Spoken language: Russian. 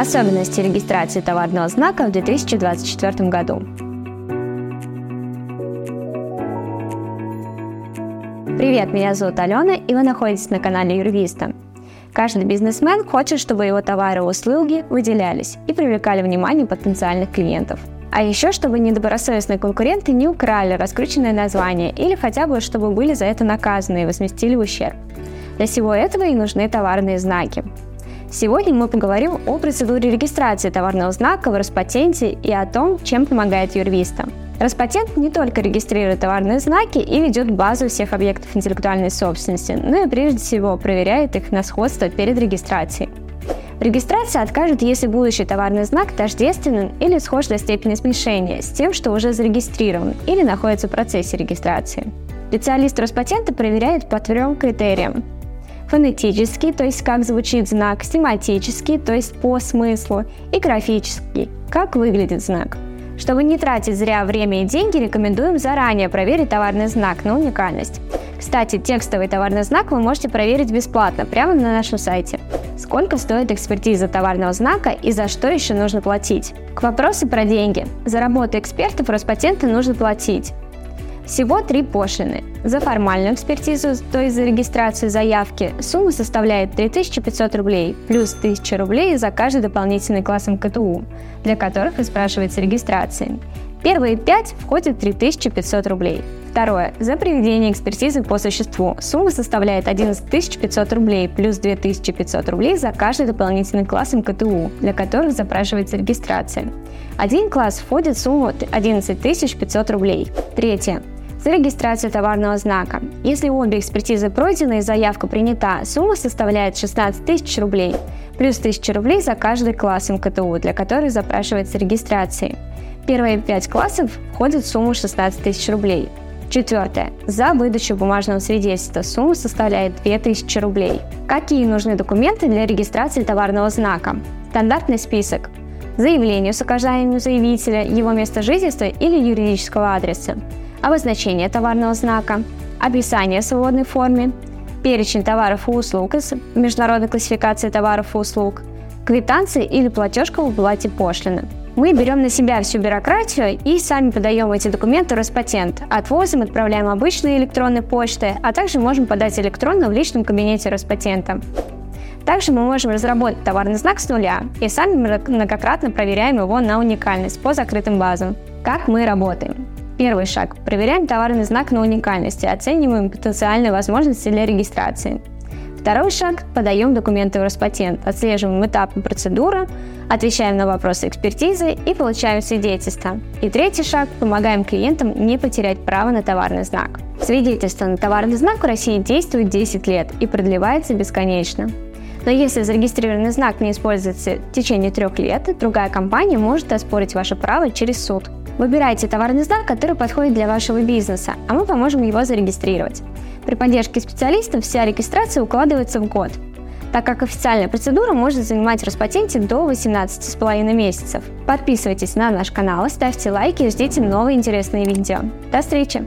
Особенности регистрации товарного знака в 2024 году. Привет, меня зовут Алена, и вы находитесь на канале Юрвиста. Каждый бизнесмен хочет, чтобы его товары и услуги выделялись и привлекали внимание потенциальных клиентов. А еще, чтобы недобросовестные конкуренты не украли раскрученное название или хотя бы, чтобы были за это наказаны и возместили ущерб. Для всего этого и нужны товарные знаки. Сегодня мы поговорим о процедуре регистрации товарного знака в Роспатенте и о том, чем помогает юрвистам. Роспатент не только регистрирует товарные знаки и ведет базу всех объектов интеллектуальной собственности, но и прежде всего проверяет их на сходство перед регистрацией. Регистрация откажет, если будущий товарный знак тождественен или схож до степени смешения с тем, что уже зарегистрирован или находится в процессе регистрации. Специалист Роспатента проверяет по трем критериям. Фонетический, то есть как звучит знак, семантический, то есть по смыслу, и графический, как выглядит знак – чтобы не тратить зря время и деньги, рекомендуем заранее проверить товарный знак на уникальность. Кстати, текстовый товарный знак вы можете проверить бесплатно прямо на нашем сайте. Сколько стоит экспертиза товарного знака и за что еще нужно платить? К вопросу про деньги. За работу экспертов Роспатента нужно платить. Всего три пошлины. За формальную экспертизу, то есть за регистрацию заявки, сумма составляет 3500 рублей, плюс 1000 рублей за каждый дополнительный класс МКТУ, для которых и спрашивается регистрация. Первые пять входят в 3500 рублей. Второе. За проведение экспертизы по существу. Сумма составляет 11 500 рублей плюс 2500 рублей за каждый дополнительный класс МКТУ, для которых запрашивается регистрация. Один класс входит в сумму 11 500 рублей. Третье за регистрацию товарного знака. Если обе экспертизы пройдены и заявка принята, сумма составляет 16 тысяч рублей, плюс 1000 рублей за каждый класс МКТУ, для которых запрашивается регистрация. Первые пять классов входят в сумму 16 тысяч рублей. Четвертое. За выдачу бумажного свидетельства сумма составляет 2000 рублей. Какие нужны документы для регистрации товарного знака? Стандартный список. Заявление с указанием заявителя, его место жительства или юридического адреса обозначение товарного знака, описание свободной форме, перечень товаров и услуг из международной классификации товаров и услуг, квитанции или платежка в уплате пошлины. Мы берем на себя всю бюрократию и сами подаем эти документы в Роспатент. Отвозим, отправляем обычные электронные почты, а также можем подать электронно в личном кабинете Роспатента. Также мы можем разработать товарный знак с нуля и сами многократно проверяем его на уникальность по закрытым базам. Как мы работаем? Первый шаг. Проверяем товарный знак на уникальность и оцениваем потенциальные возможности для регистрации. Второй шаг. Подаем документы в Роспатент, отслеживаем этапы процедуры, отвечаем на вопросы экспертизы и получаем свидетельство. И третий шаг. Помогаем клиентам не потерять право на товарный знак. Свидетельство на товарный знак в России действует 10 лет и продлевается бесконечно. Но если зарегистрированный знак не используется в течение трех лет, другая компания может оспорить ваше право через суд. Выбирайте товарный знак, который подходит для вашего бизнеса, а мы поможем его зарегистрировать. При поддержке специалистов вся регистрация укладывается в год, так как официальная процедура может занимать Роспатенте до 18,5 месяцев. Подписывайтесь на наш канал, ставьте лайки и ждите новые интересные видео. До встречи!